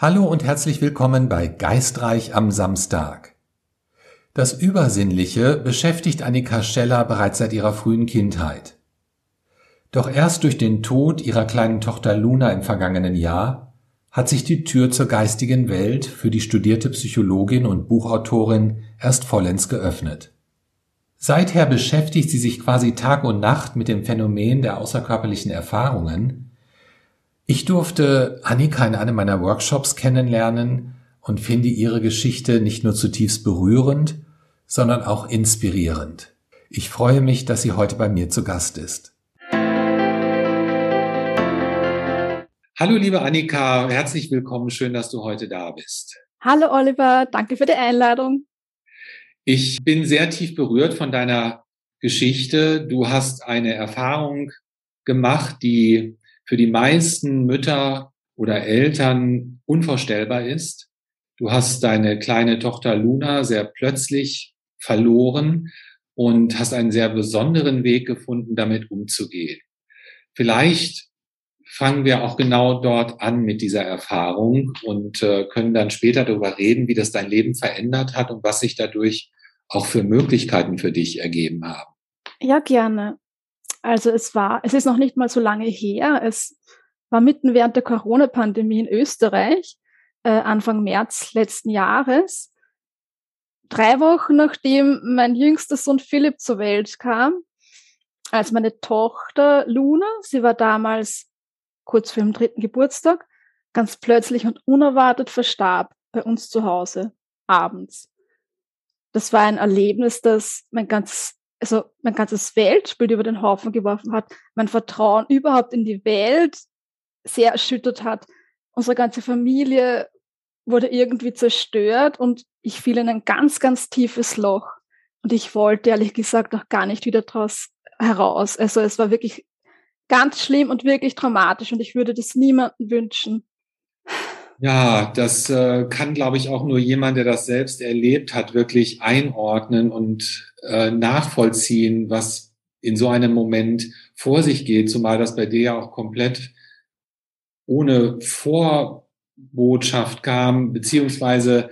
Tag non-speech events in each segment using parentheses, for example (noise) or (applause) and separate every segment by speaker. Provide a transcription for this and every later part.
Speaker 1: Hallo und herzlich willkommen bei Geistreich am Samstag. Das Übersinnliche beschäftigt Annika Scheller bereits seit ihrer frühen Kindheit. Doch erst durch den Tod ihrer kleinen Tochter Luna im vergangenen Jahr hat sich die Tür zur geistigen Welt für die studierte Psychologin und Buchautorin erst vollends geöffnet. Seither beschäftigt sie sich quasi Tag und Nacht mit dem Phänomen der außerkörperlichen Erfahrungen, ich durfte Annika in einem meiner Workshops kennenlernen und finde ihre Geschichte nicht nur zutiefst berührend, sondern auch inspirierend. Ich freue mich, dass sie heute bei mir zu Gast ist. Hallo liebe Annika, herzlich willkommen, schön, dass du heute da bist.
Speaker 2: Hallo Oliver, danke für die Einladung.
Speaker 1: Ich bin sehr tief berührt von deiner Geschichte. Du hast eine Erfahrung gemacht, die für die meisten Mütter oder Eltern unvorstellbar ist. Du hast deine kleine Tochter Luna sehr plötzlich verloren und hast einen sehr besonderen Weg gefunden, damit umzugehen. Vielleicht fangen wir auch genau dort an mit dieser Erfahrung und äh, können dann später darüber reden, wie das dein Leben verändert hat und was sich dadurch auch für Möglichkeiten für dich ergeben haben.
Speaker 2: Ja, gerne. Also es war, es ist noch nicht mal so lange her. Es war mitten während der Corona-Pandemie in Österreich, äh, Anfang März letzten Jahres. Drei Wochen nachdem mein jüngster Sohn Philipp zur Welt kam, als meine Tochter Luna, sie war damals kurz vor ihrem dritten Geburtstag, ganz plötzlich und unerwartet verstarb bei uns zu Hause abends. Das war ein Erlebnis, das mein ganzes also mein ganzes Weltbild über den Haufen geworfen hat, mein Vertrauen überhaupt in die Welt sehr erschüttert hat. Unsere ganze Familie wurde irgendwie zerstört und ich fiel in ein ganz, ganz tiefes Loch. Und ich wollte ehrlich gesagt auch gar nicht wieder draus heraus. Also es war wirklich ganz schlimm und wirklich dramatisch und ich würde das niemandem wünschen.
Speaker 1: Ja, das äh, kann, glaube ich, auch nur jemand, der das selbst erlebt hat, wirklich einordnen und äh, nachvollziehen, was in so einem Moment vor sich geht, zumal das bei dir ja auch komplett ohne Vorbotschaft kam, beziehungsweise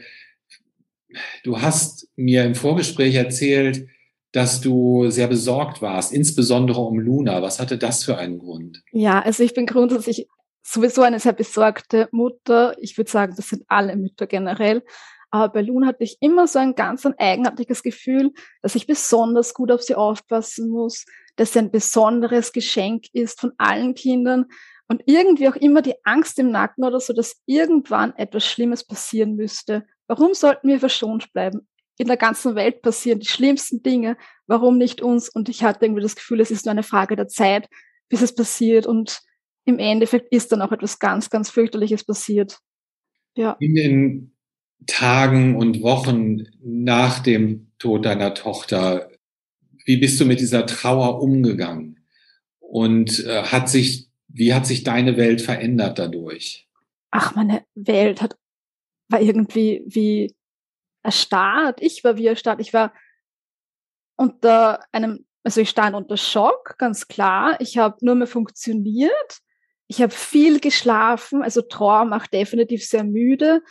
Speaker 1: du hast mir im Vorgespräch erzählt, dass du sehr besorgt warst, insbesondere um Luna. Was hatte das für einen Grund?
Speaker 2: Ja, also ich bin grundsätzlich sowieso eine sehr besorgte Mutter. Ich würde sagen, das sind alle Mütter generell. Aber bei Luna hatte ich immer so ein ganz ein eigenartiges Gefühl, dass ich besonders gut auf sie aufpassen muss, dass sie ein besonderes Geschenk ist von allen Kindern und irgendwie auch immer die Angst im Nacken oder so, dass irgendwann etwas Schlimmes passieren müsste. Warum sollten wir verschont bleiben? In der ganzen Welt passieren die schlimmsten Dinge. Warum nicht uns? Und ich hatte irgendwie das Gefühl, es ist nur eine Frage der Zeit, bis es passiert. Und im Endeffekt ist dann auch etwas ganz, ganz fürchterliches passiert.
Speaker 1: Ja. In den Tagen und Wochen nach dem Tod deiner Tochter, wie bist du mit dieser Trauer umgegangen? Und äh, hat sich, wie hat sich deine Welt verändert dadurch?
Speaker 2: Ach, meine Welt hat, war irgendwie wie erstarrt. Ich war wie erstarrt. Ich war unter einem, also ich stand unter Schock, ganz klar. Ich habe nur mehr funktioniert. Ich habe viel geschlafen, also Trauer macht definitiv sehr müde.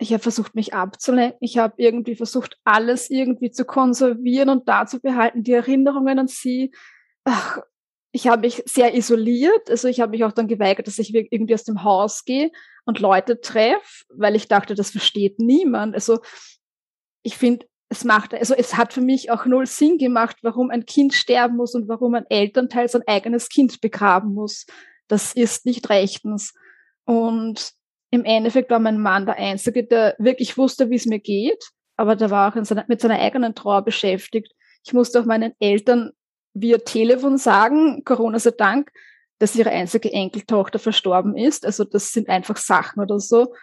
Speaker 2: Ich habe versucht, mich abzulenken. Ich habe irgendwie versucht, alles irgendwie zu konservieren und da zu behalten, die Erinnerungen an sie. Ach, ich habe mich sehr isoliert. Also ich habe mich auch dann geweigert, dass ich irgendwie aus dem Haus gehe und Leute treffe, weil ich dachte, das versteht niemand. Also ich finde, es macht, also es hat für mich auch null Sinn gemacht, warum ein Kind sterben muss und warum ein Elternteil sein eigenes Kind begraben muss das ist nicht rechtens. Und im Endeffekt war mein Mann der Einzige, der wirklich wusste, wie es mir geht, aber der war auch seiner, mit seiner eigenen Trauer beschäftigt. Ich musste auch meinen Eltern via Telefon sagen, Corona sei Dank, dass ihre einzige Enkeltochter verstorben ist. Also das sind einfach Sachen oder so,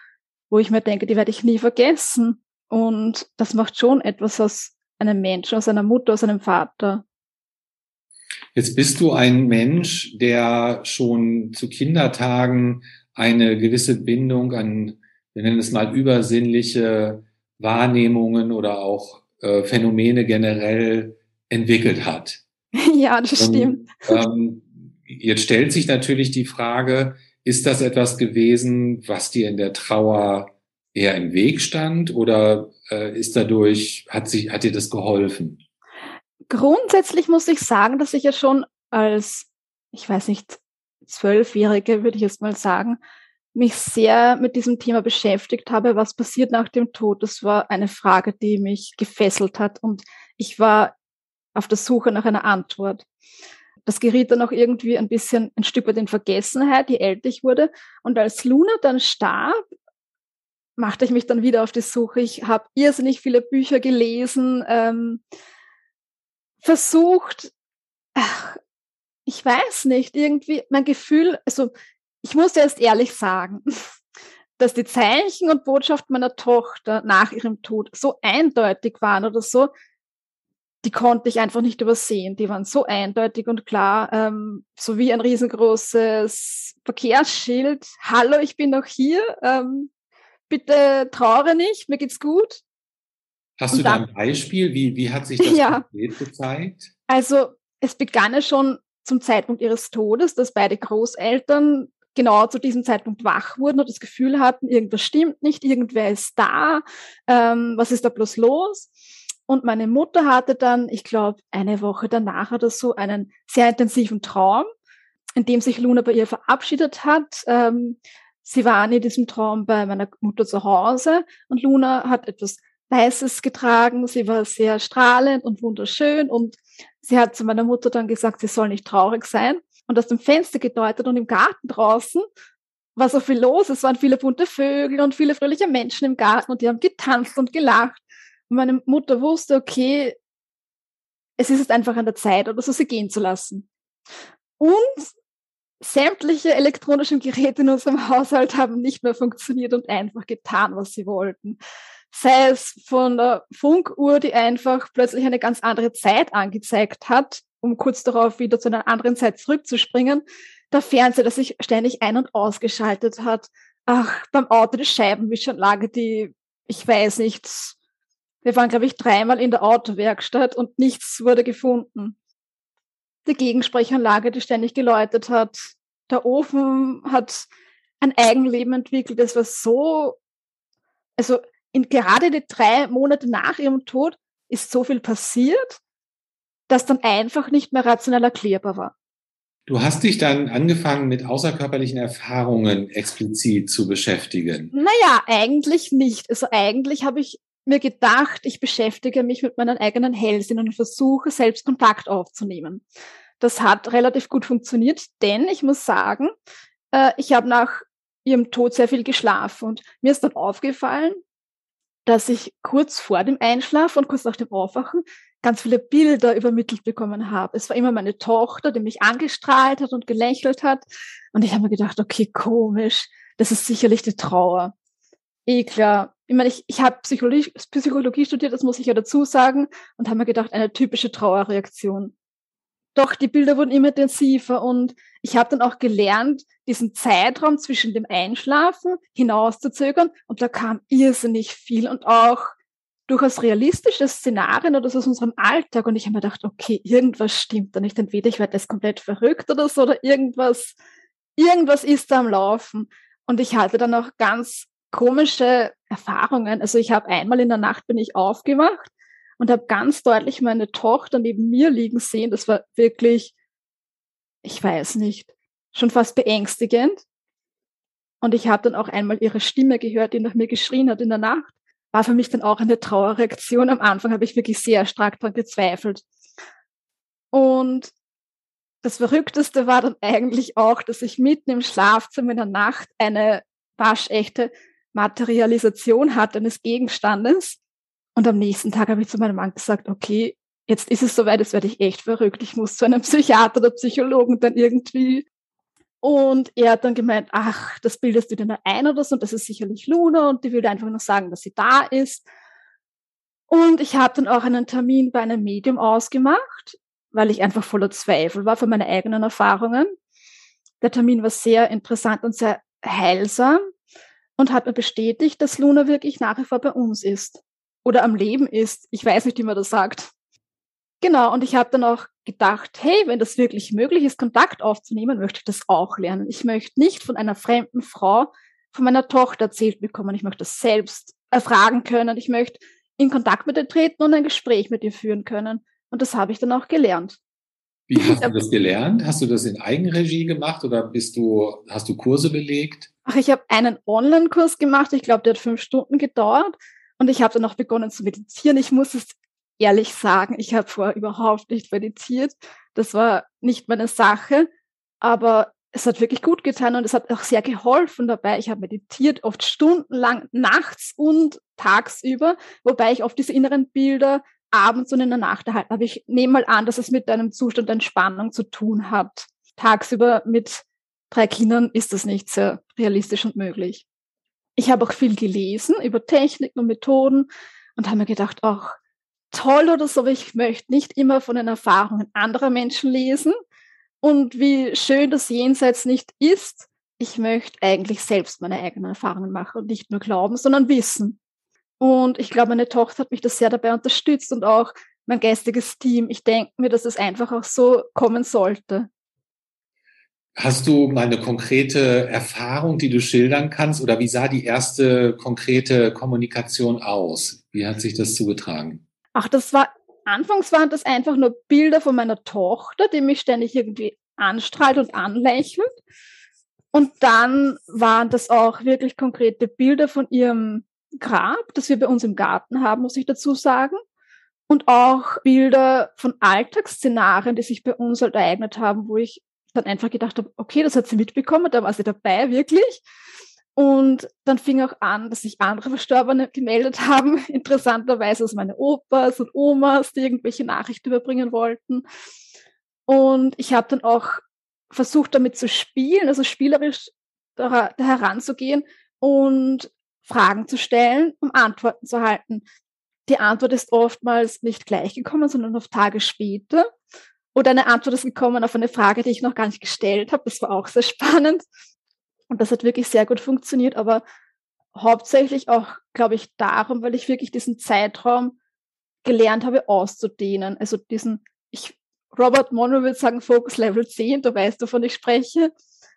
Speaker 2: wo ich mir denke, die werde ich nie vergessen. Und das macht schon etwas aus einem Menschen, aus einer Mutter, aus einem Vater.
Speaker 1: Jetzt bist du ein Mensch, der schon zu Kindertagen eine gewisse Bindung an, wir nennen es mal übersinnliche Wahrnehmungen oder auch äh, Phänomene generell entwickelt hat. (laughs)
Speaker 2: Ja, das stimmt.
Speaker 1: ähm, jetzt stellt sich natürlich die Frage, Ist das etwas gewesen, was dir in der Trauer eher im Weg stand oder äh, ist dadurch, hat, sich, hat dir das geholfen?
Speaker 2: Grundsätzlich muss ich sagen, dass ich ja schon als, ich weiß nicht, Zwölfjährige, würde ich jetzt mal sagen, mich sehr mit diesem Thema beschäftigt habe, was passiert nach dem Tod. Das war eine Frage, die mich gefesselt hat und ich war auf der Suche nach einer Antwort. Das geriet dann auch irgendwie ein bisschen ein Stück weit in Vergessenheit, je älter ich wurde. Und als Luna dann starb, machte ich mich dann wieder auf die Suche. Ich habe irrsinnig viele Bücher gelesen, ähm, versucht, ach, ich weiß nicht, irgendwie mein Gefühl, also ich muss erst ehrlich sagen, (laughs) dass die Zeichen und Botschaften meiner Tochter nach ihrem Tod so eindeutig waren oder so, die konnte ich einfach nicht übersehen. Die waren so eindeutig und klar, ähm, so wie ein riesengroßes Verkehrsschild. Hallo, ich bin noch hier. Ähm, bitte trauere nicht, mir geht's gut.
Speaker 1: Hast und du da ein Beispiel? Wie, wie hat sich (laughs) das ja, gezeigt?
Speaker 2: Also es begann ja schon zum Zeitpunkt ihres Todes, dass beide Großeltern genau zu diesem Zeitpunkt wach wurden und das Gefühl hatten, irgendwas stimmt nicht, irgendwer ist da, ähm, was ist da bloß los? Und meine Mutter hatte dann, ich glaube, eine Woche danach oder so einen sehr intensiven Traum, in dem sich Luna bei ihr verabschiedet hat. Ähm, sie waren in diesem Traum bei meiner Mutter zu Hause und Luna hat etwas Weißes getragen. Sie war sehr strahlend und wunderschön und sie hat zu meiner Mutter dann gesagt, sie soll nicht traurig sein und aus dem Fenster gedeutet und im Garten draußen war so viel los. Es waren viele bunte Vögel und viele fröhliche Menschen im Garten und die haben getanzt und gelacht. Und meine Mutter wusste, okay, es ist jetzt einfach an der Zeit, oder so sie gehen zu lassen. Und sämtliche elektronischen Geräte in unserem Haushalt haben nicht mehr funktioniert und einfach getan, was sie wollten. Sei es von der Funkuhr, die einfach plötzlich eine ganz andere Zeit angezeigt hat, um kurz darauf wieder zu einer anderen Zeit zurückzuspringen. Der Fernseher, der sich ständig ein- und ausgeschaltet hat. Ach, beim Auto die Scheibenwischanlage, die, ich weiß nicht, wir waren, glaube ich, dreimal in der Autowerkstatt und nichts wurde gefunden. Die Gegensprechanlage, die ständig geläutet hat. Der Ofen hat ein Eigenleben entwickelt. Es war so, also in gerade die drei Monate nach ihrem Tod ist so viel passiert, dass dann einfach nicht mehr rationell erklärbar war.
Speaker 1: Du hast dich dann angefangen, mit außerkörperlichen Erfahrungen explizit zu beschäftigen.
Speaker 2: Naja, eigentlich nicht. Also eigentlich habe ich mir gedacht, ich beschäftige mich mit meinen eigenen Hellsinnen und versuche selbst Kontakt aufzunehmen. Das hat relativ gut funktioniert, denn ich muss sagen, äh, ich habe nach ihrem Tod sehr viel geschlafen und mir ist dann aufgefallen, dass ich kurz vor dem Einschlafen und kurz nach dem Aufwachen ganz viele Bilder übermittelt bekommen habe. Es war immer meine Tochter, die mich angestrahlt hat und gelächelt hat. Und ich habe mir gedacht, okay, komisch, das ist sicherlich die Trauer. Eh klar. Ich meine, ich, ich habe Psychologie, Psychologie studiert, das muss ich ja dazu sagen, und habe mir gedacht, eine typische Trauerreaktion. Doch die Bilder wurden immer intensiver und ich habe dann auch gelernt, diesen Zeitraum zwischen dem Einschlafen hinauszuzögern und da kam irrsinnig viel und auch durchaus realistische Szenarien oder so aus unserem Alltag und ich habe mir gedacht, okay, irgendwas stimmt da nicht. Entweder ich werde jetzt komplett verrückt oder so oder irgendwas, irgendwas ist da am Laufen. Und ich hatte dann auch ganz komische Erfahrungen. Also ich habe einmal in der Nacht bin ich aufgewacht und habe ganz deutlich meine Tochter neben mir liegen sehen. Das war wirklich, ich weiß nicht, schon fast beängstigend. Und ich habe dann auch einmal ihre Stimme gehört, die nach mir geschrien hat in der Nacht. War für mich dann auch eine Trauerreaktion. Am Anfang habe ich wirklich sehr stark daran gezweifelt. Und das Verrückteste war dann eigentlich auch, dass ich mitten im Schlafzimmer in der Nacht eine waschechte Materialisation hat eines Gegenstandes. Und am nächsten Tag habe ich zu meinem Mann gesagt, okay, jetzt ist es soweit, jetzt werde ich echt verrückt. Ich muss zu einem (laughs) Psychiater oder Psychologen dann irgendwie. Und er hat dann gemeint, ach, das bildest du dir nur ein oder so, und das ist sicherlich Luna und die will einfach nur sagen, dass sie da ist. Und ich habe dann auch einen Termin bei einem Medium ausgemacht, weil ich einfach voller Zweifel war für meine eigenen Erfahrungen. Der Termin war sehr interessant und sehr heilsam und hat mir bestätigt, dass Luna wirklich nach wie vor bei uns ist oder am Leben ist. Ich weiß nicht, wie man das sagt. Genau, und ich habe dann auch gedacht, hey, wenn das wirklich möglich ist, Kontakt aufzunehmen, möchte ich das auch lernen. Ich möchte nicht von einer fremden Frau, von meiner Tochter erzählt bekommen. Ich möchte das selbst erfragen können. Ich möchte in Kontakt mit ihr treten und ein Gespräch mit ihr führen können. Und das habe ich dann auch gelernt.
Speaker 1: Wie hast du das gelernt? Hast du das in Eigenregie gemacht oder bist du, hast du Kurse belegt?
Speaker 2: Ach, ich habe einen Online-Kurs gemacht. Ich glaube, der hat fünf Stunden gedauert. Und ich habe dann auch begonnen zu meditieren. Ich muss es ehrlich sagen, ich habe vorher überhaupt nicht meditiert. Das war nicht meine Sache, aber es hat wirklich gut getan und es hat auch sehr geholfen dabei. Ich habe meditiert, oft stundenlang, nachts und tagsüber, wobei ich oft diese inneren Bilder abends und in der Nacht erhalten habe. Ich nehme mal an, dass es mit einem Zustand Entspannung zu tun hat. Tagsüber mit drei Kindern ist das nicht sehr realistisch und möglich. Ich habe auch viel gelesen über Techniken und Methoden und habe mir gedacht, auch toll oder so, aber ich möchte nicht immer von den Erfahrungen anderer Menschen lesen und wie schön das Jenseits nicht ist. Ich möchte eigentlich selbst meine eigenen Erfahrungen machen und nicht nur glauben, sondern wissen. Und ich glaube, meine Tochter hat mich das sehr dabei unterstützt und auch mein geistiges Team. Ich denke mir, dass es einfach auch so kommen sollte.
Speaker 1: Hast du mal eine konkrete Erfahrung, die du schildern kannst? Oder wie sah die erste konkrete Kommunikation aus? Wie hat sich das zugetragen?
Speaker 2: Ach, das war, anfangs waren das einfach nur Bilder von meiner Tochter, die mich ständig irgendwie anstrahlt und anlächelt. Und dann waren das auch wirklich konkrete Bilder von ihrem Grab, das wir bei uns im Garten haben, muss ich dazu sagen. Und auch Bilder von Alltagsszenarien, die sich bei uns halt ereignet haben, wo ich dann einfach gedacht habe, okay, das hat sie mitbekommen, da war sie dabei, wirklich. Und dann fing auch an, dass sich andere Verstorbene gemeldet haben, (laughs) interessanterweise aus meine Opas und Omas, die irgendwelche Nachrichten überbringen wollten. Und ich habe dann auch versucht, damit zu spielen, also spielerisch da, heranzugehen und Fragen zu stellen, um Antworten zu erhalten. Die Antwort ist oftmals nicht gleich gekommen, sondern auf Tage später. Oder eine Antwort ist gekommen auf eine Frage, die ich noch gar nicht gestellt habe. Das war auch sehr spannend. Und das hat wirklich sehr gut funktioniert, aber hauptsächlich auch, glaube ich, darum, weil ich wirklich diesen Zeitraum gelernt habe auszudehnen. Also diesen, ich, Robert Monroe würde sagen, Focus Level 10, du weißt, wovon ich spreche.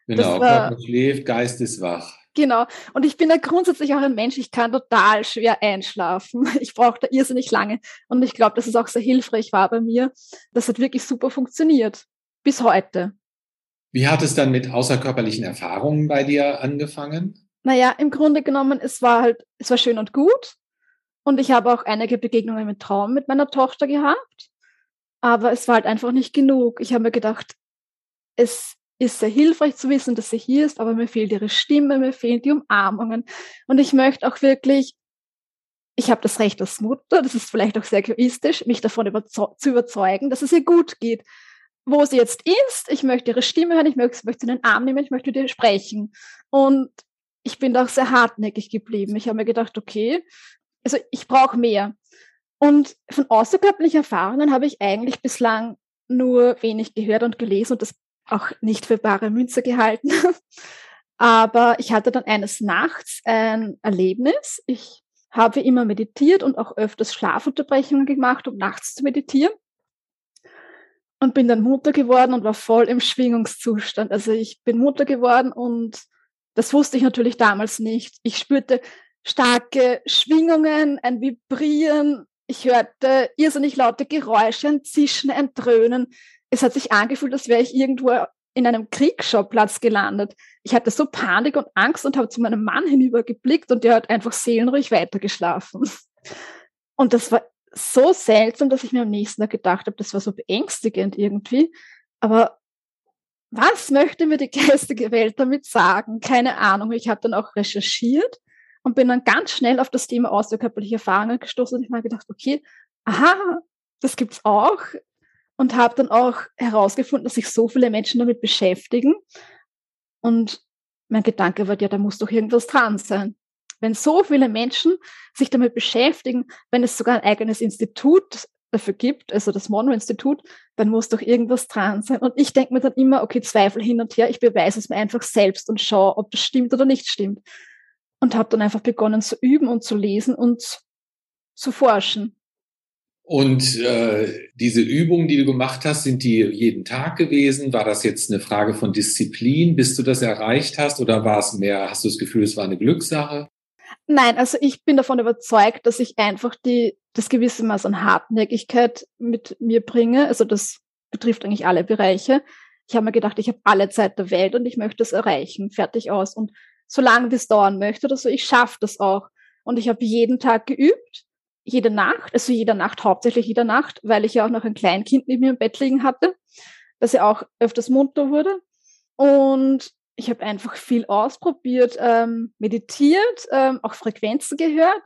Speaker 1: Genau, Körper schläft, Geist ist wach.
Speaker 2: Genau. Und ich bin da grundsätzlich auch ein Mensch, ich kann total schwer einschlafen. (laughs) Ich brauche da irrsinnig lange. Und ich glaube, dass es auch sehr hilfreich war bei mir. Das hat wirklich super funktioniert. Bis heute.
Speaker 1: Wie hat es dann mit außerkörperlichen Erfahrungen bei dir angefangen?
Speaker 2: Naja, im Grunde genommen, es war halt, es war schön und gut. Und ich habe auch einige Begegnungen mit Traum mit meiner Tochter gehabt. Aber es war halt einfach nicht genug. Ich habe mir gedacht, es ist sehr hilfreich zu wissen, dass sie hier ist, aber mir fehlt ihre Stimme, mir fehlen die Umarmungen. Und ich möchte auch wirklich, ich habe das Recht als Mutter, das ist vielleicht auch sehr egoistisch, mich davon überzeug zu überzeugen, dass es ihr gut geht wo sie jetzt ist. Ich möchte ihre Stimme hören, ich möchte, möchte sie in den Arm nehmen, ich möchte ihr sprechen. Und ich bin da auch sehr hartnäckig geblieben. Ich habe mir gedacht, okay, also ich brauche mehr. Und von außerkörperlichen Erfahrungen habe ich eigentlich bislang nur wenig gehört und gelesen und das auch nicht für bare Münze gehalten. (laughs) Aber ich hatte dann eines Nachts ein Erlebnis. Ich habe immer meditiert und auch öfters Schlafunterbrechungen gemacht, um nachts zu meditieren und bin dann Mutter geworden und war voll im Schwingungszustand. Also ich bin Mutter geworden und das wusste ich natürlich damals nicht. Ich spürte starke Schwingungen, ein Vibrieren. Ich hörte irrsinnig laute Geräusche, ein Zischen, ein Dröhnen. Es hat sich angefühlt, als wäre ich irgendwo in einem Kriegsschauplatz gelandet. Ich hatte so Panik und Angst und habe zu meinem Mann hinübergeblickt und der hat einfach seelenruhig weitergeschlafen. Und das war so seltsam, dass ich mir am nächsten Tag gedacht habe, das war so beängstigend irgendwie. Aber was möchte mir die geistige Welt damit sagen? Keine Ahnung. Ich habe dann auch recherchiert und bin dann ganz schnell auf das Thema außerkörperliche Erfahrungen gestoßen und ich mal gedacht, okay, aha, das gibt's auch und habe dann auch herausgefunden, dass sich so viele Menschen damit beschäftigen und mein Gedanke war, ja, da muss doch irgendwas dran sein. Wenn so viele Menschen sich damit beschäftigen, wenn es sogar ein eigenes Institut dafür gibt, also das Monroe-Institut, dann muss doch irgendwas dran sein. Und ich denke mir dann immer, okay, Zweifel hin und her, ich beweise es mir einfach selbst und schaue, ob das stimmt oder nicht stimmt. Und habe dann einfach begonnen zu üben und zu lesen und zu forschen.
Speaker 1: Und äh, diese Übungen, die du gemacht hast, sind die jeden Tag gewesen? War das jetzt eine Frage von Disziplin, bis du das erreicht hast? Oder war es mehr, hast du das Gefühl, es war eine Glückssache?
Speaker 2: Nein, also ich bin davon überzeugt, dass ich einfach die, das gewisse Maß an Hartnäckigkeit mit mir bringe. Also das betrifft eigentlich alle Bereiche. Ich habe mir gedacht, ich habe alle Zeit der Welt und ich möchte es erreichen, fertig aus. Und solange das dauern möchte oder so, ich schaffe das auch. Und ich habe jeden Tag geübt jede Nacht, also jede Nacht, hauptsächlich jede Nacht, weil ich ja auch noch ein Kleinkind neben mir im Bett liegen hatte, dass er auch öfters munter wurde. Und ich habe einfach viel ausprobiert, ähm, meditiert, ähm, auch Frequenzen gehört.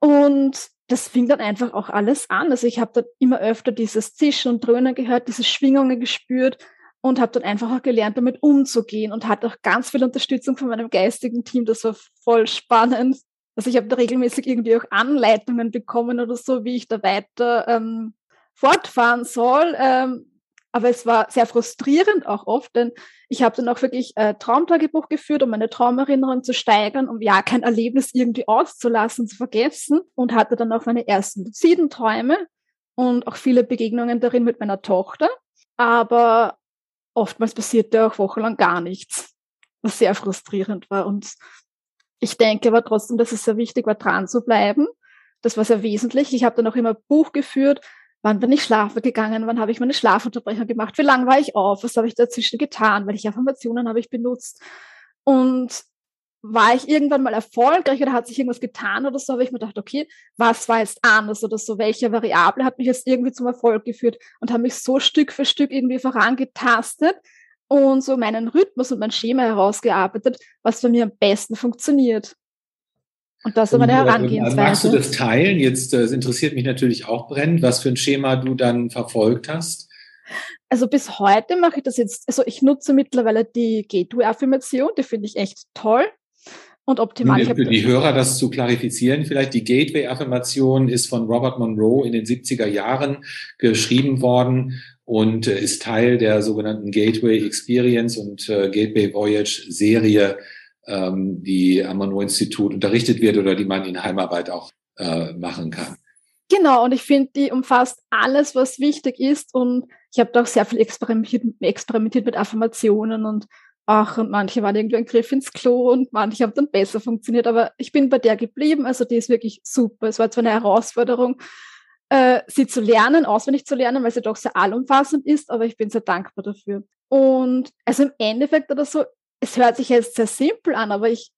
Speaker 2: Und das fing dann einfach auch alles an. Also ich habe dann immer öfter dieses Zischen und Dröhnen gehört, diese Schwingungen gespürt und habe dann einfach auch gelernt, damit umzugehen und hatte auch ganz viel Unterstützung von meinem geistigen Team. Das war voll spannend. Also ich habe da regelmäßig irgendwie auch Anleitungen bekommen oder so, wie ich da weiter ähm, fortfahren soll. Ähm, aber es war sehr frustrierend auch oft, denn ich habe dann auch wirklich äh, Traumtagebuch geführt, um meine Traumerinnerung zu steigern, um ja kein Erlebnis irgendwie auszulassen, zu vergessen und hatte dann auch meine ersten luziden Träume und auch viele Begegnungen darin mit meiner Tochter. Aber oftmals passierte auch wochenlang gar nichts, was sehr frustrierend war. Und ich denke aber trotzdem, dass es sehr wichtig war, dran zu bleiben. Das war sehr wesentlich. Ich habe dann auch immer Buch geführt, wann bin ich schlafen gegangen, wann habe ich meine Schlafunterbrechung gemacht, wie lange war ich auf, was habe ich dazwischen getan, welche Affirmationen habe ich benutzt. Und war ich irgendwann mal erfolgreich oder hat sich irgendwas getan oder so, habe ich mir gedacht, okay, was war jetzt anders oder so, welche Variable hat mich jetzt irgendwie zum Erfolg geführt und habe mich so Stück für Stück irgendwie vorangetastet, und so meinen Rhythmus und mein Schema herausgearbeitet, was für mir am besten funktioniert. Und das ist meine Herangehensweise.
Speaker 1: Magst du das teilen? Jetzt, das interessiert mich natürlich auch brennend, was für ein Schema du dann verfolgt hast.
Speaker 2: Also bis heute mache ich das jetzt, also ich nutze mittlerweile die Gateway-Affirmation, die finde ich echt toll und optimal.
Speaker 1: Für die Hörer das zu klarifizieren, vielleicht die Gateway-Affirmation ist von Robert Monroe in den 70er Jahren geschrieben worden und äh, ist Teil der sogenannten Gateway Experience und äh, Gateway Voyage Serie, ähm, die am Monroe-Institut unterrichtet wird oder die man in Heimarbeit auch äh, machen kann.
Speaker 2: Genau, und ich finde, die umfasst alles, was wichtig ist. Und ich habe da auch sehr viel experimentiert, experimentiert mit Affirmationen und ach, und manche waren irgendwie ein Griff ins Klo und manche haben dann besser funktioniert. Aber ich bin bei der geblieben. Also die ist wirklich super. Es war zwar eine Herausforderung, äh, sie zu lernen, auswendig zu lernen, weil sie doch sehr allumfassend ist, aber ich bin sehr dankbar dafür. Und also im Endeffekt oder so, es hört sich jetzt sehr simpel an, aber ich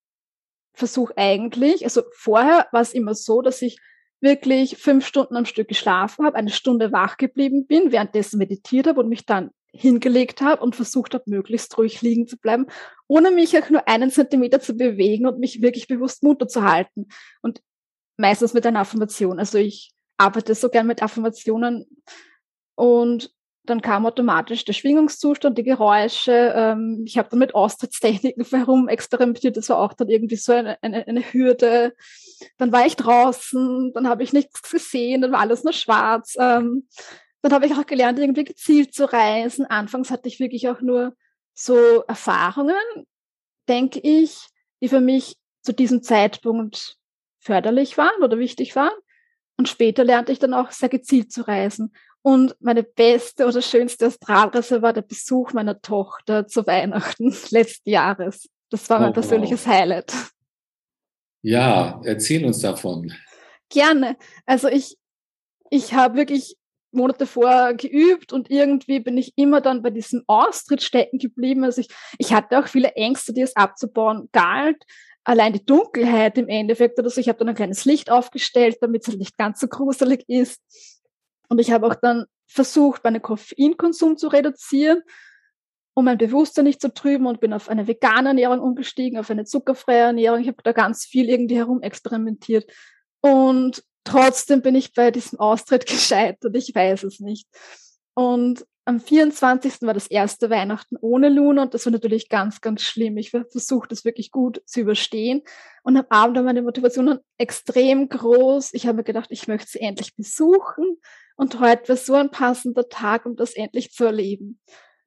Speaker 2: versuche eigentlich, also vorher war es immer so, dass ich wirklich fünf Stunden am Stück geschlafen habe, eine Stunde wach geblieben bin, währenddessen meditiert habe und mich dann hingelegt habe und versucht habe, möglichst ruhig liegen zu bleiben, ohne mich auch nur einen Zentimeter zu bewegen und mich wirklich bewusst munter zu halten. Und meistens mit einer Affirmation. Also ich arbeite so gern mit Affirmationen und dann kam automatisch der Schwingungszustand, die Geräusche. Ähm, ich habe dann mit Austrittstechniken (laughs) herum experimentiert. Das war auch dann irgendwie so eine, eine, eine Hürde. Dann war ich draußen, dann habe ich nichts gesehen, dann war alles nur schwarz. Ähm, dann habe ich auch gelernt, irgendwie gezielt zu reisen. Anfangs hatte ich wirklich auch nur so Erfahrungen, denke ich, die für mich zu diesem Zeitpunkt förderlich waren oder wichtig waren. Und später lernte ich dann auch sehr gezielt zu reisen. Und meine beste oder schönste Astralreise war der Besuch meiner Tochter zu Weihnachten (laughs) letzten Jahres. Das war mein oh, persönliches wow. Highlight.
Speaker 1: Ja, erzähl uns davon.
Speaker 2: Gerne. Also ich, ich habe wirklich Monate vorher geübt und irgendwie bin ich immer dann bei diesem Austritt stecken geblieben. Also ich, ich hatte auch viele Ängste, die es abzubauen galt allein die Dunkelheit im Endeffekt oder so. Ich habe dann ein kleines Licht aufgestellt, damit es halt nicht ganz so gruselig ist. Und ich habe auch dann versucht, meinen Koffeinkonsum zu reduzieren, um mein Bewusstsein nicht zu trüben und bin auf eine vegane Ernährung umgestiegen, auf eine zuckerfreie Ernährung. Ich habe da ganz viel irgendwie herum experimentiert. Und trotzdem bin ich bei diesem Austritt (laughs) gescheitert. Ich weiß es nicht. Und am 24. war das erste Weihnachten ohne Luna und das war natürlich ganz, ganz schlimm. Ich versuche das wirklich gut zu überstehen und am Abend war meine Motivation extrem groß. Ich habe mir gedacht, ich möchte sie endlich besuchen und heute war so ein passender Tag, um das endlich zu erleben.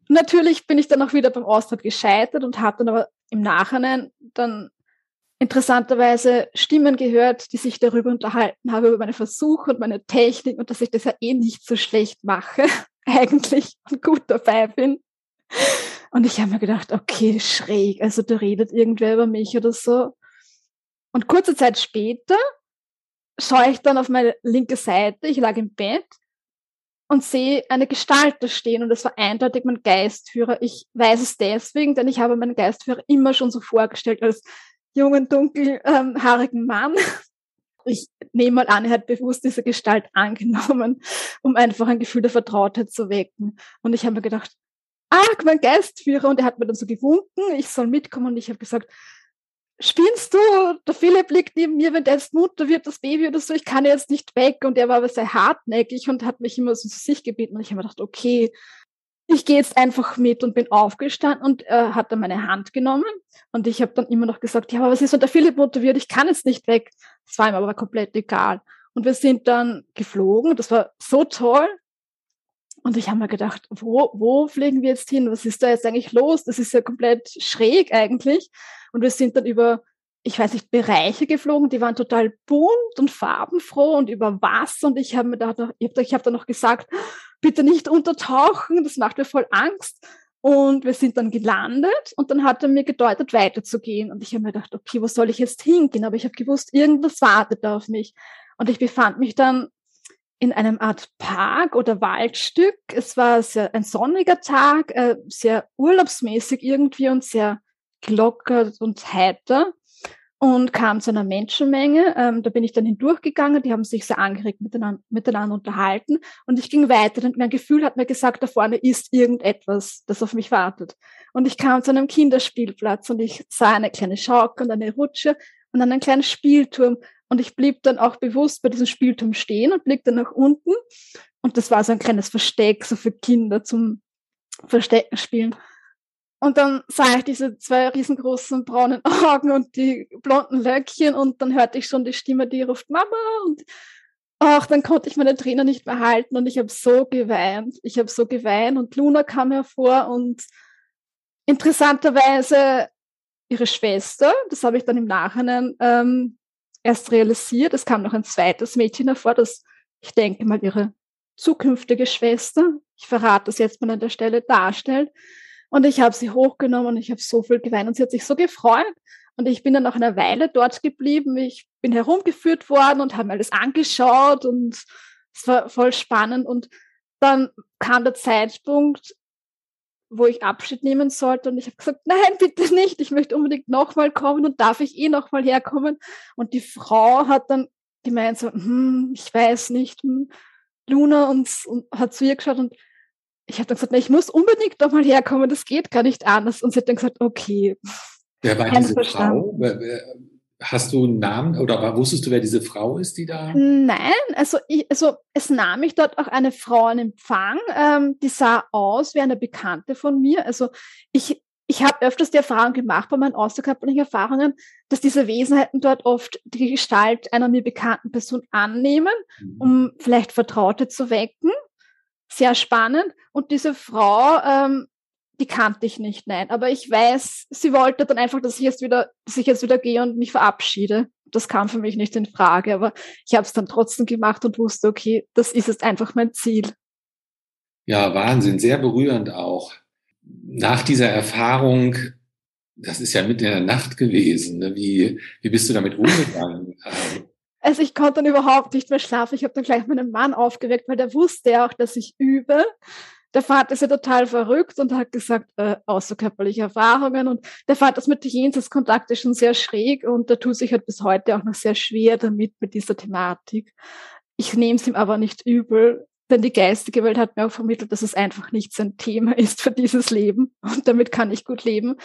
Speaker 2: natürlich bin ich dann auch wieder beim Austritt gescheitert und habe dann aber im Nachhinein dann interessanterweise Stimmen gehört, die sich darüber unterhalten haben, über meine Versuche und meine Technik und dass ich das ja eh nicht so schlecht mache, (laughs) eigentlich gut dabei bin. Und ich habe mir gedacht, okay, schräg, also da redet irgendwer über mich oder so. Und kurze Zeit später schaue ich dann auf meine linke Seite, ich lag im Bett und sehe eine Gestalt da stehen und es war eindeutig mein Geistführer. Ich weiß es deswegen, denn ich habe meinen Geistführer immer schon so vorgestellt als jungen, dunkelhaarigen ähm, Mann. Ich nehme mal an, er hat bewusst diese Gestalt (laughs) angenommen, um einfach ein Gefühl der Vertrautheit zu wecken. Und ich habe mir gedacht, ah, mein Geistführer. Und er hat mir dann so gewunken, ich soll mitkommen. Und ich habe gesagt, spinnst du? Der Philipp liegt neben mir, wenn der jetzt Mutter wird, das Baby oder so, ich kann jetzt nicht weg. Und er war aber sehr hartnäckig und hat mich immer so zu sich gebeten. Und ich habe mir gedacht, okay, ich gehe jetzt einfach mit und bin aufgestanden und äh, hat dann meine Hand genommen. Und ich habe dann immer noch gesagt, ja, aber was ist, wenn der Philipp wird? Ich kann jetzt nicht weg. Das war ihm aber komplett egal. Und wir sind dann geflogen. Das war so toll. Und ich habe mir gedacht, wo, wo fliegen wir jetzt hin? Was ist da jetzt eigentlich los? Das ist ja komplett schräg eigentlich. Und wir sind dann über, ich weiß nicht, Bereiche geflogen, die waren total bunt und farbenfroh und über Wasser. Und ich habe mir da noch, ich habe hab dann noch gesagt, bitte nicht untertauchen, das macht mir voll Angst. Und wir sind dann gelandet und dann hat er mir gedeutet, weiterzugehen. Und ich habe mir gedacht, okay, wo soll ich jetzt hingehen? Aber ich habe gewusst, irgendwas wartet auf mich. Und ich befand mich dann in einem Art Park oder Waldstück. Es war sehr ein sonniger Tag, äh, sehr urlaubsmäßig irgendwie und sehr gelockert und heiter und kam zu einer Menschenmenge. Ähm, da bin ich dann hindurchgegangen, die haben sich sehr angeregt miteinander, miteinander unterhalten und ich ging weiter und mein Gefühl hat mir gesagt, da vorne ist irgendetwas, das auf mich wartet. Und ich kam zu einem Kinderspielplatz und ich sah eine kleine Schaukel und eine Rutsche und dann einen kleinen Spielturm und ich blieb dann auch bewusst bei diesem Spielturm stehen und blickte nach unten und das war so ein kleines Versteck, so für Kinder zum Verstecken spielen. Und dann sah ich diese zwei riesengroßen braunen (laughs) Augen und die blonden Löckchen und dann hörte ich schon die Stimme, die ruft Mama und ach, dann konnte ich meine Tränen nicht mehr halten und ich habe so geweint. Ich habe so geweint und Luna kam hervor und interessanterweise ihre Schwester, das habe ich dann im Nachhinein ähm, erst realisiert. Es kam noch ein zweites Mädchen hervor, das ich denke mal ihre zukünftige Schwester, ich verrate das jetzt mal an der Stelle, darstellt. Und ich habe sie hochgenommen und ich habe so viel geweint und sie hat sich so gefreut. Und ich bin dann noch eine Weile dort geblieben. Ich bin herumgeführt worden und habe mir alles angeschaut und es war voll spannend. Und dann kam der Zeitpunkt, wo ich Abschied nehmen sollte und ich habe gesagt, nein, bitte nicht, ich möchte unbedingt nochmal kommen und darf ich eh nochmal herkommen. Und die Frau hat dann gemeint so, hm, ich weiß nicht, hm, Luna und, und hat zu ihr geschaut und ich habe dann gesagt, na, ich muss unbedingt doch mal herkommen, das geht gar nicht anders. Und sie hat dann gesagt, okay.
Speaker 1: Wer war diese Frau? Hast du einen Namen oder wusstest du, wer diese Frau ist, die da?
Speaker 2: Nein, also, ich, also es nahm mich dort auch eine Frau in Empfang, ähm, die sah aus wie eine Bekannte von mir. Also ich, ich habe öfters die Erfahrung gemacht bei meinen außerkörperlichen Erfahrungen, dass diese Wesenheiten dort oft die Gestalt einer mir bekannten Person annehmen, mhm. um vielleicht Vertraute zu wecken sehr spannend. Und diese Frau, ähm, die kannte ich nicht, nein. Aber ich weiß, sie wollte dann einfach, dass ich jetzt wieder, dass ich jetzt wieder gehe und mich verabschiede. Das kam für mich nicht in Frage. Aber ich habe es dann trotzdem gemacht und wusste, okay, das ist jetzt einfach mein Ziel.
Speaker 1: Ja, Wahnsinn, sehr berührend auch. Nach dieser Erfahrung, das ist ja mitten in der Nacht gewesen, ne? wie, wie bist du damit umgegangen? (laughs)
Speaker 2: Also ich konnte dann überhaupt nicht mehr schlafen. Ich habe dann gleich meinen Mann aufgeweckt, weil der wusste ja auch, dass ich übe. Der Vater ist ja total verrückt und hat gesagt, äh, außerkörperliche Erfahrungen. Und der fand das mit Jenseitskontakt ist schon sehr schräg und der tut sich halt bis heute auch noch sehr schwer damit, mit dieser Thematik. Ich nehme es ihm aber nicht übel, denn die geistige Welt hat mir auch vermittelt, dass es einfach nicht sein Thema ist für dieses Leben. Und damit kann ich gut leben.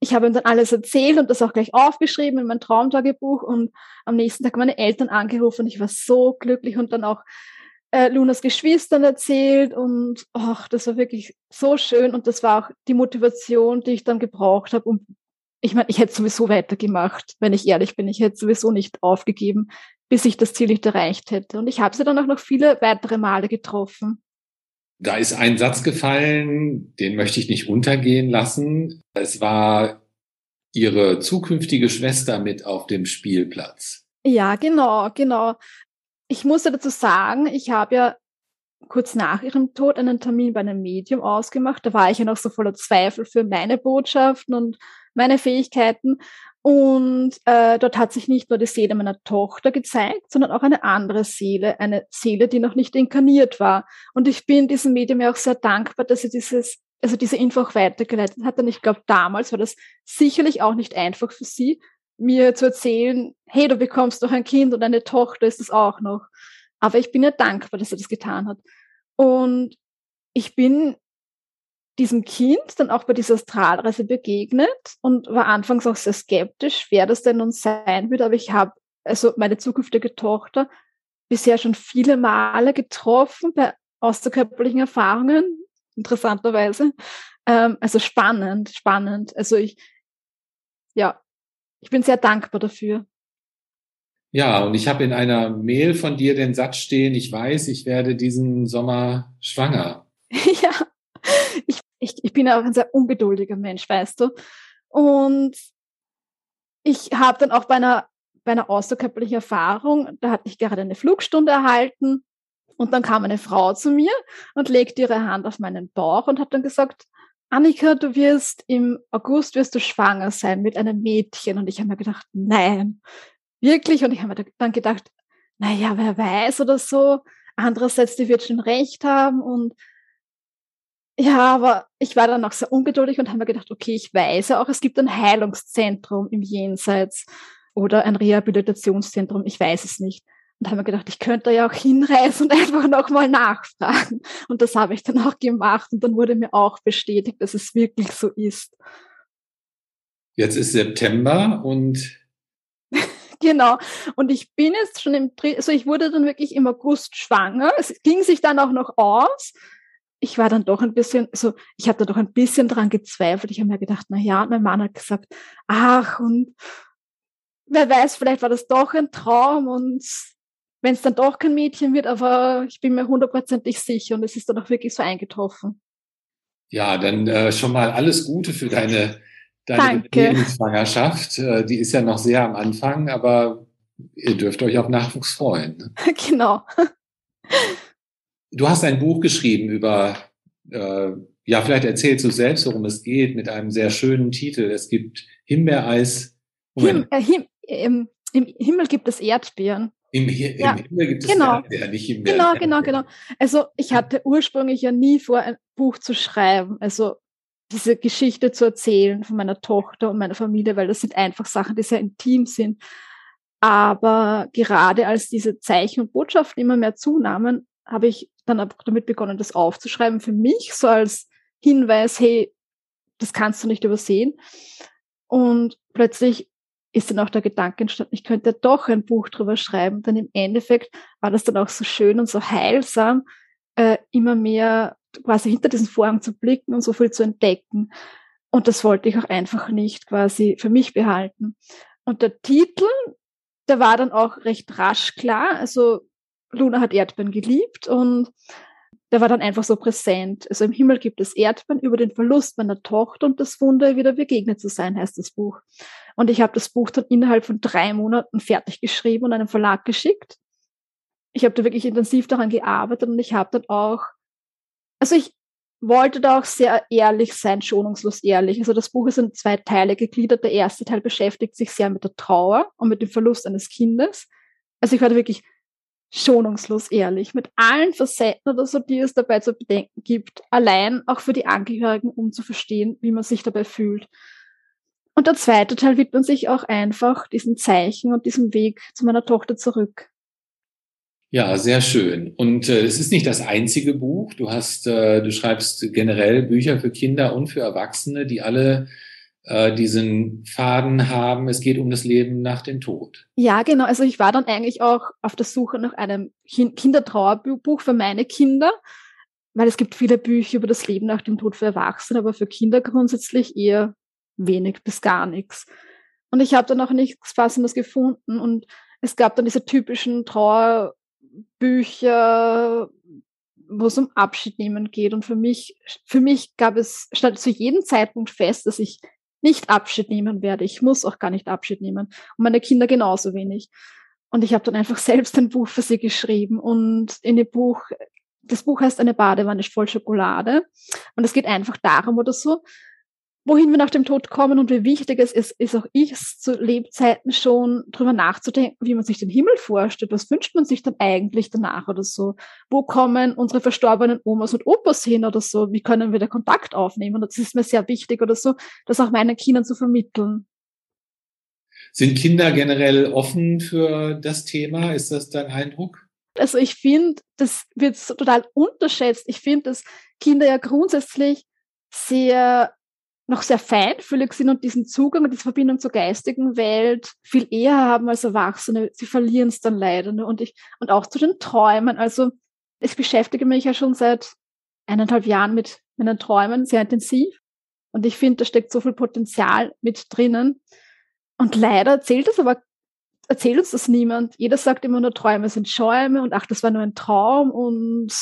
Speaker 2: Ich habe ihm dann alles erzählt und das auch gleich aufgeschrieben in mein Traumtagebuch und am nächsten Tag meine Eltern angerufen. Ich war so glücklich und dann auch äh, Lunas Geschwistern erzählt und ach, das war wirklich so schön und das war auch die Motivation, die ich dann gebraucht habe, um ich meine, ich hätte sowieso weitergemacht, wenn ich ehrlich bin. Ich hätte sowieso nicht aufgegeben bis ich das Ziel nicht erreicht hätte. Und ich habe sie dann auch noch viele weitere Male getroffen.
Speaker 1: Da ist ein Satz gefallen, den möchte ich nicht untergehen lassen. Es war ihre zukünftige Schwester mit auf dem Spielplatz.
Speaker 2: Ja, genau, genau. Ich musste dazu sagen, ich habe ja kurz nach ihrem Tod einen Termin bei einem Medium ausgemacht. Da war ich ja noch so voller Zweifel für meine Botschaften und meine Fähigkeiten. Und äh, dort hat sich nicht nur die Seele meiner Tochter gezeigt, sondern auch eine andere Seele, eine Seele, die noch nicht inkarniert war. Und ich bin diesem Medium ja auch sehr dankbar, dass sie dieses, also diese Info auch weitergeleitet hat. Und ich glaube, damals war das sicherlich auch nicht einfach für sie, mir zu erzählen, hey, du bekommst doch ein Kind und eine Tochter ist es auch noch. Aber ich bin ja dankbar, dass er das getan hat. Und ich bin diesem Kind dann auch bei dieser Astralreise begegnet und war anfangs auch sehr skeptisch, wer das denn nun sein wird. Aber ich habe also meine zukünftige Tochter bisher schon viele Male getroffen bei außerkörperlichen Erfahrungen, interessanterweise. Ähm, also spannend, spannend. Also ich, ja, ich bin sehr dankbar dafür.
Speaker 1: Ja, und ich habe in einer Mail von dir den Satz stehen, ich weiß, ich werde diesen Sommer schwanger. (laughs)
Speaker 2: ja, ich, ich, bin auch ein sehr ungeduldiger Mensch, weißt du. Und ich habe dann auch bei einer, bei einer außerkörperlichen Erfahrung, da hatte ich gerade eine Flugstunde erhalten und dann kam eine Frau zu mir und legte ihre Hand auf meinen Bauch und hat dann gesagt, Annika, du wirst im August wirst du schwanger sein mit einem Mädchen. Und ich habe mir gedacht, nein, wirklich. Und ich habe mir dann gedacht, naja, wer weiß oder so. Andererseits, die wird schon recht haben. Und ja, aber ich war dann auch sehr ungeduldig und habe mir gedacht, okay, ich weiß ja auch, es gibt ein Heilungszentrum im Jenseits oder ein Rehabilitationszentrum, ich weiß es nicht. Und habe mir gedacht, ich könnte ja auch hinreisen und (laughs) einfach nochmal nachfragen. Und das habe ich dann auch gemacht und dann wurde mir auch bestätigt, dass es wirklich so ist.
Speaker 1: Jetzt ist September und (laughs)
Speaker 2: Genau. Und ich bin jetzt schon im, also ich wurde dann wirklich im August schwanger. Es ging sich dann auch noch aus. Ich war dann doch ein bisschen, also ich habe da doch ein bisschen dran gezweifelt. Ich habe mir gedacht, na ja, mein Mann hat gesagt, ach und wer weiß, vielleicht war das doch ein Traum und wenn es dann doch kein Mädchen wird, aber ich bin mir hundertprozentig sicher und es ist dann auch wirklich so eingetroffen.
Speaker 1: Ja, dann äh, schon mal alles Gute für deine deine Schwangerschaft, äh, die ist ja noch sehr am Anfang, aber ihr dürft euch auf Nachwuchs freuen. Ne? (laughs)
Speaker 2: Genau.
Speaker 1: Du hast ein Buch geschrieben über, äh, ja, vielleicht erzählst du selbst, worum es geht, mit einem sehr schönen Titel. Es gibt Himbeereis.
Speaker 2: Him, äh, him, im, Im Himmel gibt es Erdbeeren.
Speaker 1: Im, Im ja, Himmel gibt es
Speaker 2: genau. Erdbeeren, nicht Himbeeren. Genau, genau, genau. Also ich hatte ursprünglich ja nie vor, ein Buch zu schreiben. Also diese Geschichte zu erzählen von meiner Tochter und meiner Familie, weil das sind einfach Sachen, die sehr intim sind. Aber gerade als diese Zeichen und Botschaften immer mehr zunahmen, habe ich dann auch damit begonnen, das aufzuschreiben für mich, so als Hinweis, hey, das kannst du nicht übersehen. Und plötzlich ist dann auch der Gedanke entstanden, ich könnte doch ein Buch drüber schreiben. Denn im Endeffekt war das dann auch so schön und so heilsam, äh, immer mehr quasi hinter diesen Vorhang zu blicken und so viel zu entdecken. Und das wollte ich auch einfach nicht quasi für mich behalten. Und der Titel, der war dann auch recht rasch klar. Also Luna hat Erdbeeren geliebt und der war dann einfach so präsent. Also im Himmel gibt es Erdbeeren über den Verlust meiner Tochter und das Wunder, wieder begegnet zu sein, heißt das Buch. Und ich habe das Buch dann innerhalb von drei Monaten fertig geschrieben und einem Verlag geschickt. Ich habe da wirklich intensiv daran gearbeitet und ich habe dann auch also ich wollte da auch sehr ehrlich sein, schonungslos ehrlich. Also das Buch ist in zwei Teile gegliedert. Der erste Teil beschäftigt sich sehr mit der Trauer und mit dem Verlust eines Kindes. Also ich war da wirklich schonungslos ehrlich, mit allen Facetten oder so, die es dabei zu bedenken gibt, allein auch für die Angehörigen, um zu verstehen, wie man sich dabei fühlt. Und der zweite Teil widmet sich auch einfach diesen Zeichen und diesem Weg zu meiner Tochter zurück.
Speaker 1: Ja, sehr schön. Und äh, es ist nicht das einzige Buch. Du hast, äh, du schreibst generell Bücher für Kinder und für Erwachsene, die alle äh, diesen Faden haben. Es geht um das Leben nach dem Tod.
Speaker 2: Ja, genau. Also ich war dann eigentlich auch auf der Suche nach einem Kindertrauerbuch für meine Kinder, weil es gibt viele Bücher über das Leben nach dem Tod für Erwachsene, aber für Kinder grundsätzlich eher wenig bis gar nichts. Und ich habe dann auch nichts Passendes gefunden und es gab dann diese typischen Trauer Bücher, wo es um Abschied nehmen geht. Und für mich, für mich gab es, stand zu jedem Zeitpunkt fest, dass ich nicht Abschied nehmen werde. Ich muss auch gar nicht Abschied nehmen. Und meine Kinder genauso wenig. Und ich habe dann einfach (laughs) selbst ein Buch für sie geschrieben. Und in dem Buch, das Buch heißt Eine Badewanne voll Schokolade. Und es geht einfach darum oder so, wohin wir nach dem Tod kommen und wie wichtig es ist, ist auch ich zu Lebzeiten schon drüber nachzudenken, wie man sich den Himmel vorstellt. Was wünscht man sich dann eigentlich danach oder so? Wo kommen unsere verstorbenen Omas und Opas hin oder so? Wie können wir da Kontakt aufnehmen? Und das ist mir sehr wichtig oder so, das auch meinen Kindern zu vermitteln.
Speaker 1: Sind Kinder generell offen für das Thema? Ist das dein Eindruck?
Speaker 2: Also ich finde, das wird total unterschätzt. Ich finde, dass Kinder ja grundsätzlich sehr noch sehr feinfühlig sind und diesen Zugang und diese Verbindung zur geistigen Welt viel eher haben als Erwachsene. Sie verlieren es dann leider. Ne? Und ich, und auch zu den Träumen. Also ich beschäftige mich ja schon seit eineinhalb Jahren mit meinen Träumen sehr intensiv. Und ich finde, da steckt so viel Potenzial mit drinnen. Und leider erzählt es aber, erzählt uns das niemand. Jeder sagt immer nur, Träume sind Schäume und ach, das war nur ein Traum. Und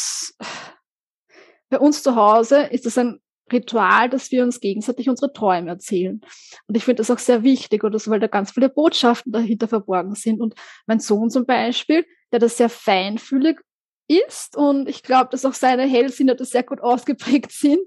Speaker 2: bei uns zu Hause ist das ein Ritual, dass wir uns gegenseitig unsere Träume erzählen. Und ich finde das auch sehr wichtig oder so, weil da ganz viele Botschaften dahinter verborgen sind. Und mein Sohn zum Beispiel, der das sehr feinfühlig ist und ich glaube, dass auch seine Hellsinne das sehr gut ausgeprägt sind,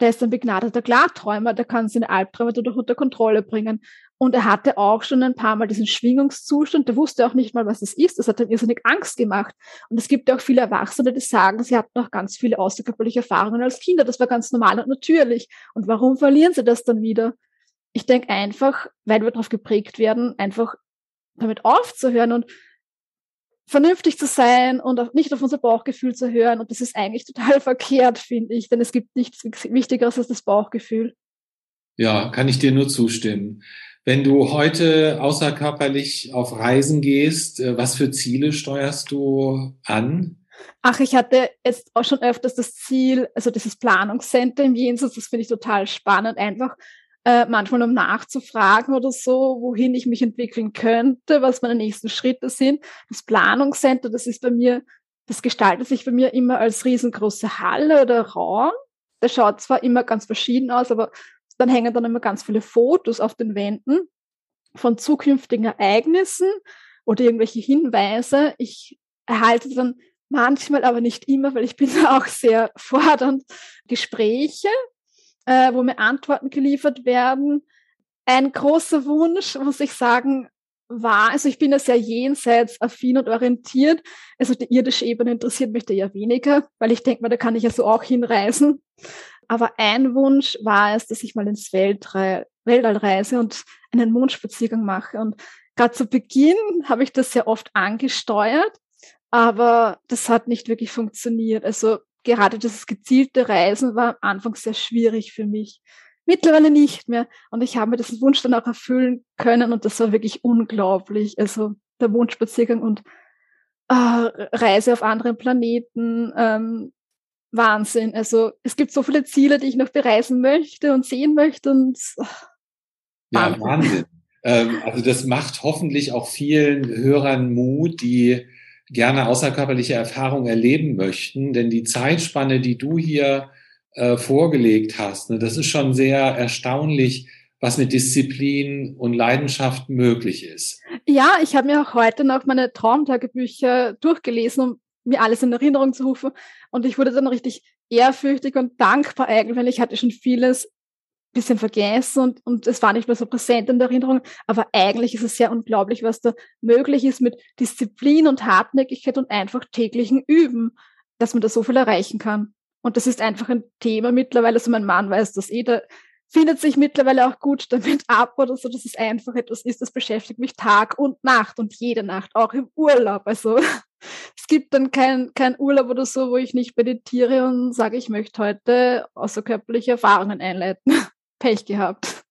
Speaker 2: der ist ein begnadeter Klarträumer, der kann seine Albträume unter Kontrolle bringen. Und er hatte auch schon ein paar Mal diesen Schwingungszustand, der wusste auch nicht mal, was das ist. Das hat ihm irrsinnig Angst gemacht. Und es gibt ja auch viele Erwachsene, die sagen, sie hatten auch ganz viele außerkörperliche Erfahrungen als Kinder. Das war ganz normal und natürlich. Und warum verlieren sie das dann wieder? Ich denke einfach, weil wir darauf geprägt werden, einfach damit aufzuhören und vernünftig zu sein und auch nicht auf unser Bauchgefühl zu hören. Und das ist eigentlich (laughs) total verkehrt, finde ich, denn es gibt nichts Wichtigeres als das Bauchgefühl.
Speaker 1: Ja, kann ich dir nur zustimmen. Wenn du heute außerkörperlich auf Reisen gehst, äh, was für Ziele steuerst du an?
Speaker 2: Ach, ich hatte jetzt auch schon öfters das Ziel, also dieses Planungscenter im Jenseits, das finde ich total spannend, einfach äh, manchmal um nachzufragen oder so, wohin ich mich entwickeln könnte, was meine nächsten Schritte sind. Das Planungscenter, das ist bei mir, das gestaltet sich bei mir immer als riesengroße Halle oder Raum. Der schaut zwar immer ganz verschieden aus, aber dann hängen dann immer ganz viele Fotos auf den Wänden von zukünftigen Ereignissen oder irgendwelche Hinweise. Ich erhalte dann manchmal, aber nicht immer, weil ich bin (laughs) auch sehr fordernd, Gespräche, äh, wo mir Antworten geliefert werden. Ein großer Wunsch, muss ich sagen, war, also ich bin ja sehr jenseits affin und orientiert. Also die irdische Ebene interessiert mich da ja weniger, weil ich denke mal, da kann ich ja so auch hinreisen. Aber ein Wunsch war es, dass ich mal ins Weltall, Weltall reise und einen Mondspaziergang mache. Und gerade zu Beginn habe ich das sehr oft angesteuert, aber das hat nicht wirklich funktioniert. Also gerade das gezielte Reisen war am Anfang sehr schwierig für mich. Mittlerweile nicht mehr. Und ich habe mir diesen Wunsch dann auch erfüllen können und das war wirklich unglaublich. Also der Mondspaziergang und äh, Reise auf anderen Planeten, ähm, Wahnsinn. Also es gibt so viele Ziele, die ich noch bereisen möchte und sehen möchte und ach,
Speaker 1: ja, Wahnsinn. ähm, also das macht hoffentlich auch vielen Hörern Mut, die gerne außerkörperliche Erfahrungen erleben möchten, denn die Zeitspanne, die du hier äh, vorgelegt hast, ne, das ist schon sehr erstaunlich, was mit Disziplin und Leidenschaft möglich ist.
Speaker 2: Ja, ich habe mir auch heute noch meine Traumtagebücher durchgelesen, um mir alles in Erinnerung zu rufen. Und ich wurde dann richtig ehrfürchtig und dankbar eigentlich, weil ich hatte schon vieles bisschen vergessen und, und es war nicht mehr so präsent in der Erinnerung. Aber eigentlich ist es sehr unglaublich, was da möglich ist mit Disziplin und Hartnäckigkeit und einfach täglichen Üben, dass man da so viel erreichen kann. Und das ist einfach ein Thema mittlerweile. Also mein Mann weiß das eh, der findet sich mittlerweile auch gut (laughs) damit ab oder so, dass es einfach etwas ist, das beschäftigt mich Tag und Nacht und jede Nacht, auch im Urlaub. Also es gibt dann kein, kein Urlaub oder so, wo ich nicht meditiere und sage, ich möchte heute außerkörperliche Erfahrungen einleiten. (laughs) Pech gehabt.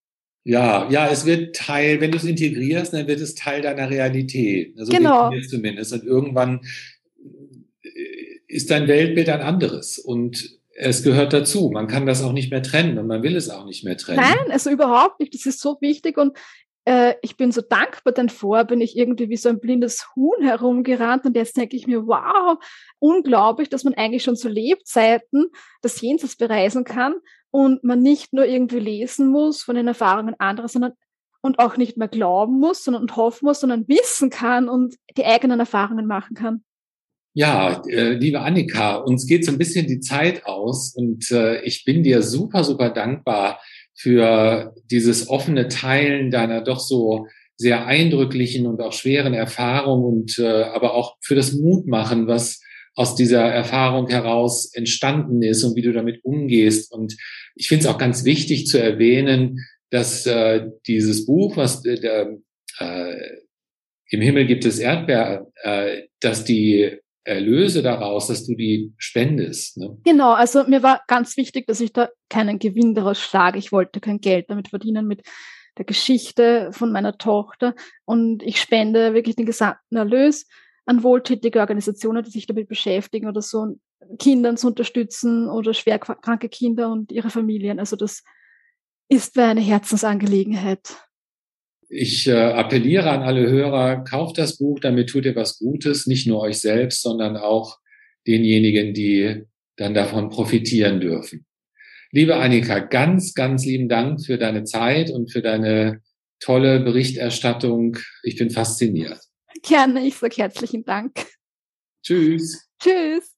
Speaker 1: Ja, ja, es wird Teil, wenn du es integrierst, dann wird es Teil deiner Realität.
Speaker 2: Also genau.
Speaker 1: zumindest. Und irgendwann äh, ist dein Weltbild ein anderes. Und es gehört dazu. Man kann das auch nicht mehr trennen und man will es auch nicht mehr trennen.
Speaker 2: Nein, also überhaupt nicht. Das ist so wichtig und äh, ich bin so dankbar, denn vorher bin ich irgendwie wie so ein blindes Huhn herumgerannt und jetzt denke ich mir, wow, unglaublich, dass man eigentlich schon zu Lebzeiten das Jenseits bereisen kann und man nicht nur irgendwie lesen muss von den Erfahrungen anderer, sondern und auch nicht mehr glauben muss, sondern hoffen muss, sondern wissen kann und die eigenen Erfahrungen machen kann.
Speaker 1: Ja, äh, liebe Annika, uns geht so ein bisschen die Zeit aus und äh, ich bin dir super, super dankbar für dieses offene Teilen deiner doch so sehr eindrücklichen und auch schweren Erfahrung und äh, aber auch für das Mutmachen, was aus dieser Erfahrung heraus entstanden ist und wie du damit umgehst. Und ich finde es auch ganz wichtig zu erwähnen, dass äh, dieses Buch, was äh, äh, im Himmel gibt es Erdbeer, äh, dass die Erlöse daraus, dass du die spendest. Ne?
Speaker 2: Genau, also mir war ganz wichtig, dass ich da keinen Gewinn daraus schlage. Ich wollte kein Geld damit verdienen mit der Geschichte von meiner Tochter und ich spende wirklich den gesamten Erlös an wohltätige Organisationen, die sich damit beschäftigen oder so Kindern zu unterstützen oder schwer kranke Kinder und ihre Familien. Also das ist mir eine Herzensangelegenheit.
Speaker 1: Ich äh, appelliere an alle Hörer, kauft das Buch, damit tut ihr was Gutes, nicht nur euch selbst, sondern auch denjenigen, die dann davon profitieren dürfen. Liebe Annika, ganz, ganz lieben Dank für deine Zeit und für deine tolle Berichterstattung. Ich bin fasziniert.
Speaker 2: Gerne, ich sage herzlichen Dank.
Speaker 1: Tschüss.
Speaker 2: Tschüss.